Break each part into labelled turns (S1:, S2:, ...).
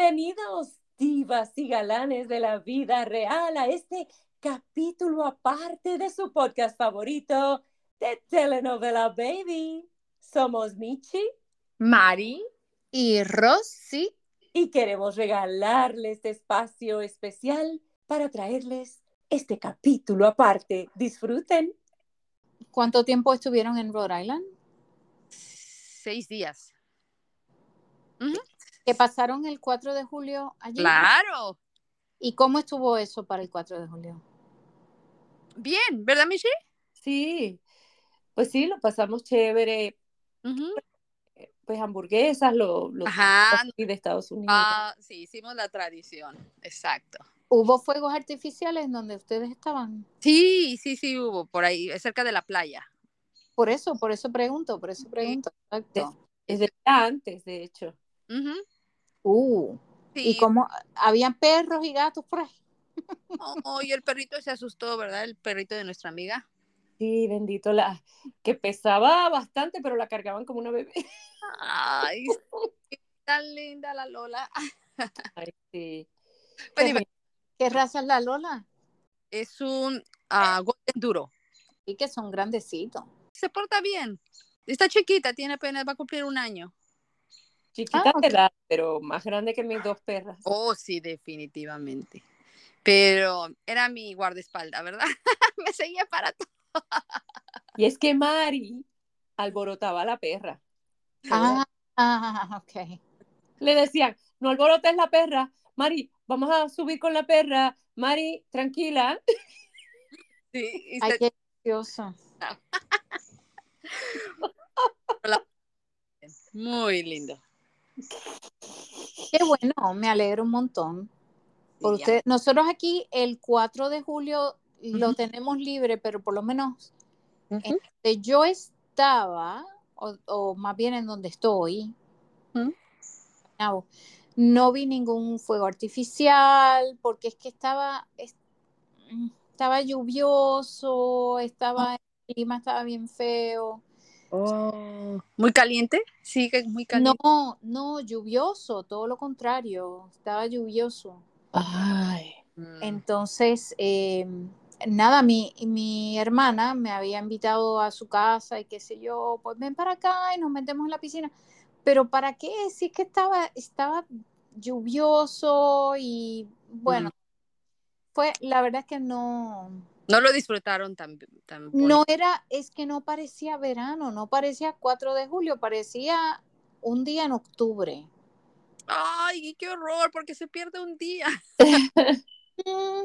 S1: Bienvenidos, divas y galanes de la vida real, a este capítulo aparte de su podcast favorito de Telenovela Baby. Somos Michi,
S2: Mari
S3: y Rosy.
S1: Y queremos regalarles este espacio especial para traerles este capítulo aparte. Disfruten.
S3: ¿Cuánto tiempo estuvieron en Rhode Island?
S2: Seis días.
S3: ¿Que pasaron el 4 de julio allí?
S2: Claro.
S3: ¿Y cómo estuvo eso para el 4 de julio?
S2: Bien, ¿verdad, Michi?
S1: Sí, pues sí, lo pasamos chévere. Pues hamburguesas, lo, lo de Estados Unidos.
S2: Ah, sí, hicimos la tradición, exacto.
S3: ¿Hubo fuegos artificiales donde ustedes estaban?
S2: Sí, sí, sí hubo, por ahí, cerca de la playa.
S3: Por eso, por eso pregunto, por eso pregunto. Exacto.
S1: Desde antes, de hecho.
S3: Uh, ¿Y cómo? ¿Habían perros y gatos por ahí?
S2: Oh, y el perrito se asustó, ¿verdad? El perrito de nuestra amiga.
S1: Sí, bendito, la que pesaba bastante, pero la cargaban como una bebé.
S2: Ay, tan linda la Lola.
S1: Ay, sí.
S3: ¿Qué, raza es la Lola?
S2: Es un uh, Golden Duro.
S3: Y que son grandecitos.
S2: Se porta bien. Está chiquita, tiene apenas, va a cumplir un año.
S1: Chiquita ah, de edad, pero más grande que mis dos perras.
S2: Oh, sí, definitivamente. Pero era mi guardaespaldas, ¿verdad? Me seguía para todo.
S1: y es que Mari alborotaba a la perra.
S3: Ah, ah, ok.
S1: Le decían, no alborotes la perra. Mari, vamos a subir con la perra. Mari, tranquila.
S2: Sí,
S3: Ay, qué gracioso.
S2: Muy lindo.
S3: Qué bueno, me alegro un montón. Por usted. Nosotros aquí el 4 de julio lo tenemos libre, pero por lo menos yo estaba, o, más bien en donde estoy, no, vi ningún fuego artificial, porque es que estaba, estaba lluvioso, estaba, el clima estaba bien feo.
S2: Oh, ¿Muy caliente? Sí, muy caliente.
S3: No, no, lluvioso, todo lo contrario, estaba lluvioso.
S1: Ay.
S3: Mm. Entonces, eh, nada, mi, mi hermana me había invitado a su casa y qué sé yo, pues ven para acá y nos metemos en la piscina. Pero ¿para qué? Si es que estaba, estaba lluvioso y bueno, mm. fue, la verdad es que no,
S2: no lo disfrutaron tan, tan
S3: No era, es que no parecía verano, no parecía 4 de julio, parecía un día en octubre.
S2: Ay, qué horror, porque se pierde un día.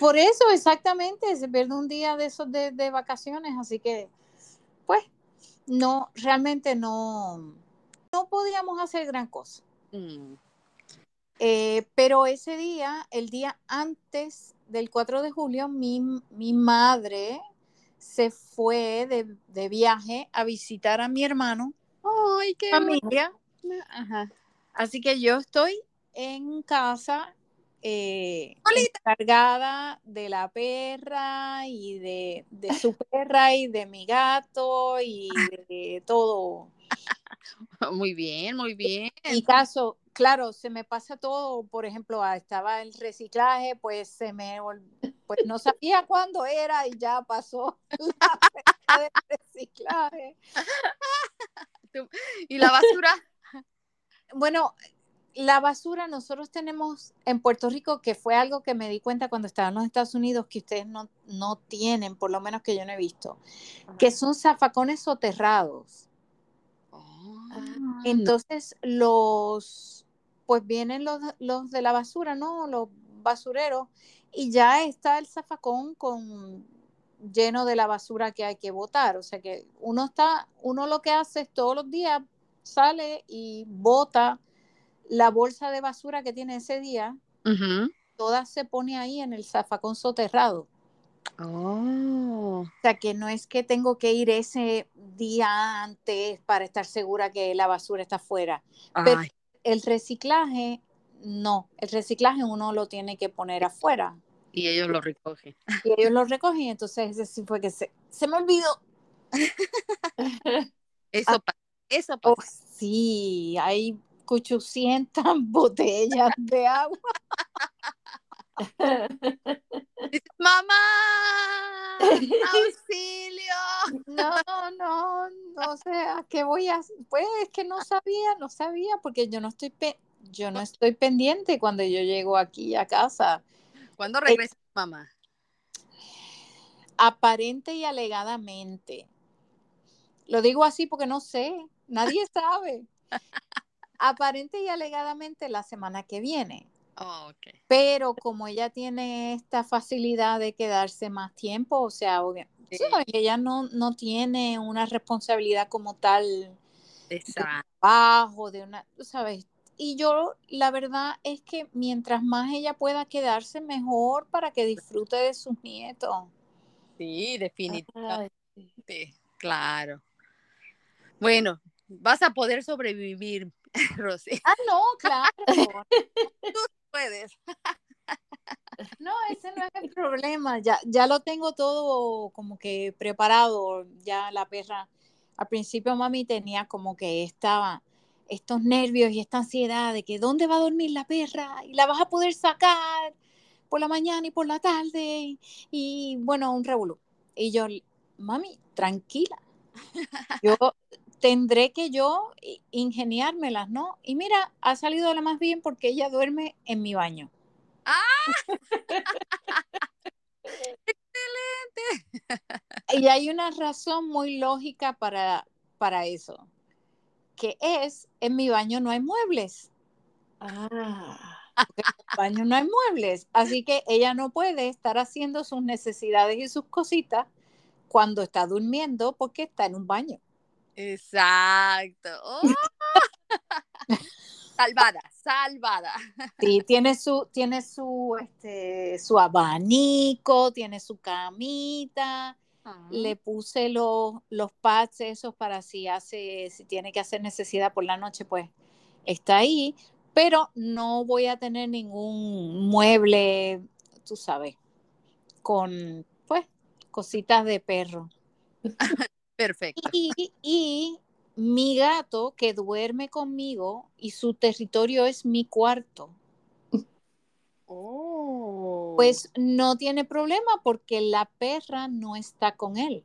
S3: Por eso, exactamente, se pierde un día de esos de, vacaciones, así que, pues, no, realmente no, no podíamos hacer gran cosa. Mm. Eh, pero ese día, el día antes del 4 de julio, mi, madre se fue de, viaje a visitar a mi hermano.
S2: ¡Ay, qué
S3: familia! Así que yo estoy en casa eh, encargada de la perra y de, de, su perra y de mi gato y de todo.
S2: Muy bien, muy bien.
S3: Y caso, claro, se me pasa todo, por ejemplo, ah, estaba el reciclaje, pues se me, pues no sabía cuándo era y ya pasó la del reciclaje.
S2: ¿Y la basura?
S3: Bueno, la basura nosotros tenemos en Puerto Rico, que fue algo que me di cuenta cuando estaba en los Estados Unidos, que ustedes no, no tienen, por lo menos que yo no he visto, que son zafacones soterrados.
S2: Oh.
S3: Entonces, los pues vienen los, los de la basura, ¿no? Los basureros, y ya está el zafacón con lleno de la basura que hay que botar. O sea que uno está, uno lo que hace es todos los días sale y bota la bolsa de basura que tiene ese día, toda se pone ahí en el zafacón soterrado.
S2: Oh.
S3: O sea que no es que tengo que ir ese día antes para estar segura que la basura está afuera. El reciclaje, no, el reciclaje uno lo tiene que poner afuera.
S2: Y ellos lo recogen.
S3: Y ellos lo recogen, entonces ese sí fue que se, se me olvidó.
S2: eso
S3: ah,
S2: pasa, eso
S3: oh, sí, hay, 800 botellas de agua.
S2: Mamá, auxilio.
S3: No, no, no sé a qué voy a. Pues es que no sabía, no sabía, porque yo no estoy, yo no estoy pendiente cuando yo llego aquí a casa.
S2: ¿Cuándo regresa mamá?
S3: Aparente y alegadamente. Lo digo así porque no sé, nadie sabe. Aparente y alegadamente la semana que viene.
S2: Oh,
S3: Pero como ella tiene esta facilidad de quedarse más tiempo, o sea, ella no, no tiene una responsabilidad como tal
S2: Exacto.
S3: de de una, ¿sabes? Y yo, la verdad es que mientras más ella pueda quedarse, mejor para que disfrute de sus nietos.
S2: Sí, definitivamente. Claro. Bueno, vas a poder sobrevivir, Rosy.
S3: Ah, no, claro.
S2: Tú puedes.
S3: No, ese no es el problema. Ya, ya lo tengo todo como que preparado. Ya la perra, al principio mami tenía como que estaba estos nervios y esta ansiedad de que dónde va a dormir la perra y la vas a poder sacar por la mañana y por la tarde y bueno, un revolú. Y yo, mami, tranquila. Yo tendré que yo ingeniármelas, ¿no? Y mira, ha salido la más bien porque ella duerme en mi baño.
S2: ¡Ah! ¡Excelente!
S3: Y hay una razón muy lógica para, para eso, que es, en mi baño no hay muebles.
S1: Ah.
S3: En mi baño no hay muebles, así que ella no puede estar haciendo sus necesidades y sus cositas cuando está durmiendo porque está en un baño.
S2: Exacto. ¡Oh! salvada, salvada.
S3: Sí, tiene su, tiene su, este, su abanico, tiene su camita.
S2: Ah.
S3: Le puse los, los pads esos para si hace, si tiene que hacer necesidad por la noche, pues está ahí. Pero no voy a tener ningún mueble, tú sabes, con pues cositas de perro.
S2: Perfecto.
S3: Y, y mi gato que duerme conmigo y su territorio es mi cuarto.
S2: Oh.
S3: Pues no tiene problema porque la perra no está con él.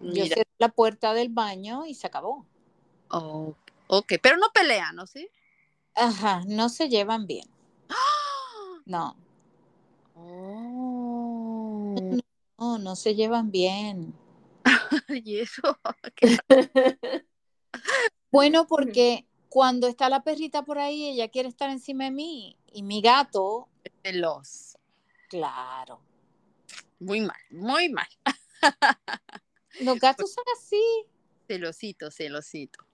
S3: Yo cierro la puerta del baño y se acabó.
S2: Oh, ok, pero no pelean, ¿no? ¿Sí?
S3: Ajá, no se llevan bien. No,
S2: Oh.
S3: no, no se llevan bien.
S2: y eso.
S3: Bueno, porque cuando está la perrita por ahí, ella quiere estar encima de mí y mi gato,
S2: celos.
S3: claro.
S2: Muy mal, muy mal.
S3: Los gatos son así.
S2: Celosito, celosito.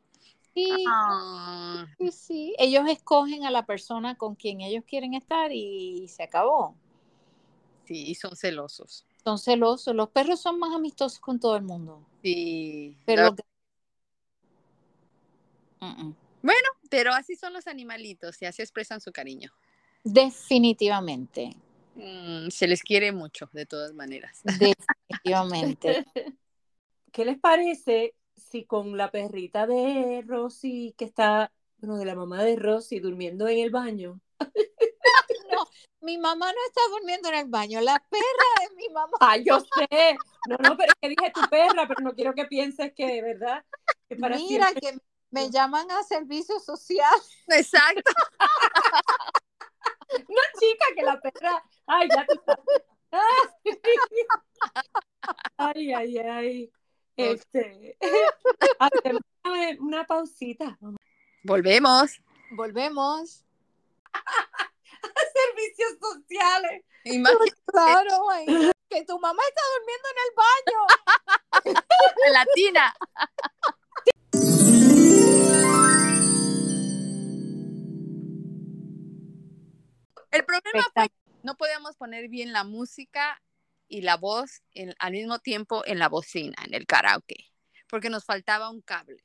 S3: Sí,
S2: Ah,
S3: sí, sí. Ellos escogen a la persona con quien ellos quieren estar y se acabó.
S2: sí, y son celosos.
S3: Son celosos. Los perros son más amistosos con todo el mundo.
S2: Sí.
S3: Pero Mm, mm.
S2: pero así son los animalitos y así expresan su cariño.
S3: Definitivamente.
S2: Mm, se les quiere mucho, de todas maneras.
S3: Definitivamente.
S1: ¿Qué les parece si con la perrita de Rosy, que está, bueno, de la mamá de Rosy, durmiendo en el baño?
S3: Mi mamá no está durmiendo en el baño. La perra de mi mamá.
S1: Ah, yo sé. No, no, pero es que dije tu perra, pero no quiero que pienses que, ¿verdad? Que para
S3: Mira
S1: siempre-
S3: que me llaman a servicio social.
S2: Exacto.
S1: No, chica, que la perra. Ay, ya tú sabes. Ay, ay, ay. Este. Hacemos una pausita.
S2: Volvemos.
S3: Volvemos.
S1: Servicios sociales.
S2: Imagínate,
S3: Claro, ay, que tu mamá está durmiendo en el baño.
S2: latina. El problema fue que no podíamos poner bien la música y la voz en- al mismo tiempo en la bocina, en el karaoke, porque nos faltaba un cable.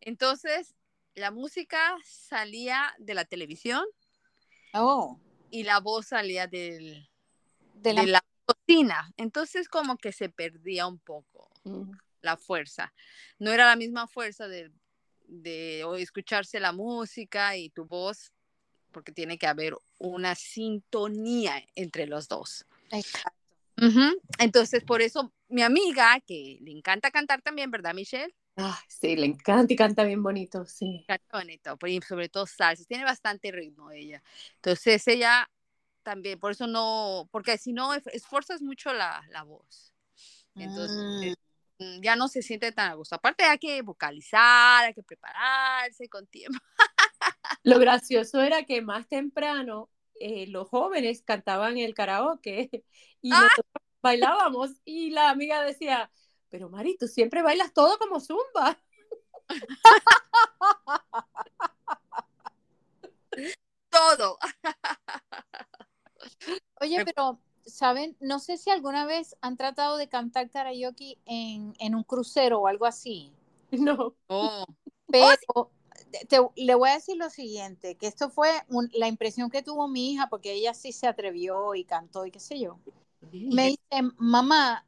S2: Entonces, la música salía de la televisión
S3: Oh,
S2: y la voz salía del,
S3: de la,
S2: de la cocina. Entonces, como que se perdía un poco la fuerza. No era la misma fuerza del, de escucharse la música y tu voz, porque tiene que haber una sintonía entre los dos.
S3: Exacto.
S2: Entonces, por eso mi amiga, que le encanta cantar también, ¿verdad, Michelle?
S1: Ah, sí, le encanta y canta bien bonito, sí.
S2: Canta bonito, sobre todo salsa, tiene bastante ritmo ella. Entonces, ella también, por eso no, porque si no, esfuerzas mucho la, la voz. Entonces, mm. mm, ya no se siente tan a gusto. Aparte, hay que vocalizar, hay que prepararse con tiempo.
S1: Lo gracioso era que más temprano eh, los jóvenes cantaban el karaoke y ¡Ah! nosotros bailábamos y la amiga decía, pero Mari, tú siempre bailas todo como zumba.
S2: todo.
S3: Oye, pero, ¿saben? No sé si alguna vez han tratado de cantar karaoke en, en un crucero o algo así.
S1: No.
S2: Oh.
S3: Pero le voy a decir lo siguiente, que esto fue la impresión que tuvo mi hija, porque ella sí se atrevió y cantó y qué sé yo. Me dice, mamá,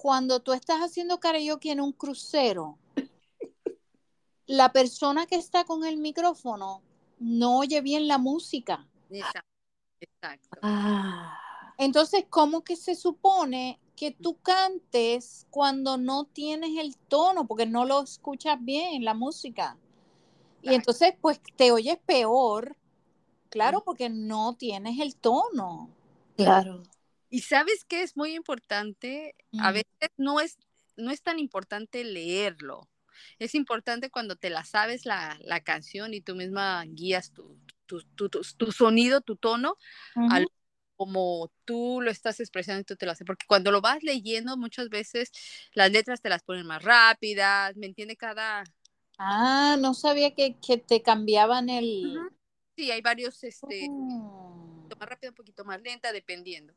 S3: cuando tú estás haciendo karaoke en un crucero, la persona que está con el micrófono no oye bien la música.
S2: Exacto.
S1: Ah.
S3: Entonces, ¿cómo que se supone que tú cantes cuando no tienes el tono, porque no lo escuchas bien la música? Y entonces, pues te oyes peor, claro, porque no tienes el tono.
S1: Claro.
S2: Y sabes que es muy importante, a veces no es, no es tan importante leerlo. Es importante cuando te la sabes la, canción y tú misma guías tu, tu, sonido, tu tono, como tú lo estás expresando y tú te lo haces. Porque cuando lo vas leyendo, muchas veces las letras te las ponen más rápidas, ¿me entiende? Cada,
S3: Ah, no sabía que, te cambiaban el...
S2: Sí, hay varios, este, oh. más rápido, un poquito más lenta, dependiendo.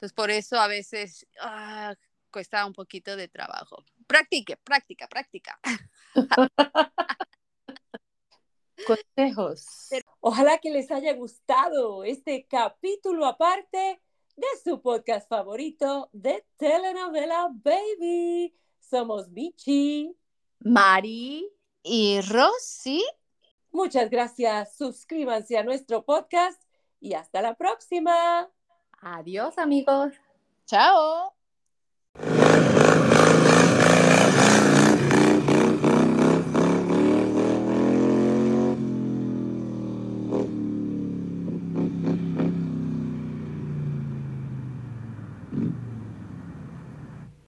S2: Entonces, por eso a veces ah, cuesta un poquito de trabajo. Practique, práctica, práctica.
S1: Consejos. Ojalá que les haya gustado este capítulo aparte de su podcast favorito de telenovela Baby. Somos Michi,
S2: Mari
S3: y Rosy.
S1: Muchas gracias. Suscríbanse a nuestro podcast y hasta la próxima.
S2: Adiós amigos.
S3: Chao.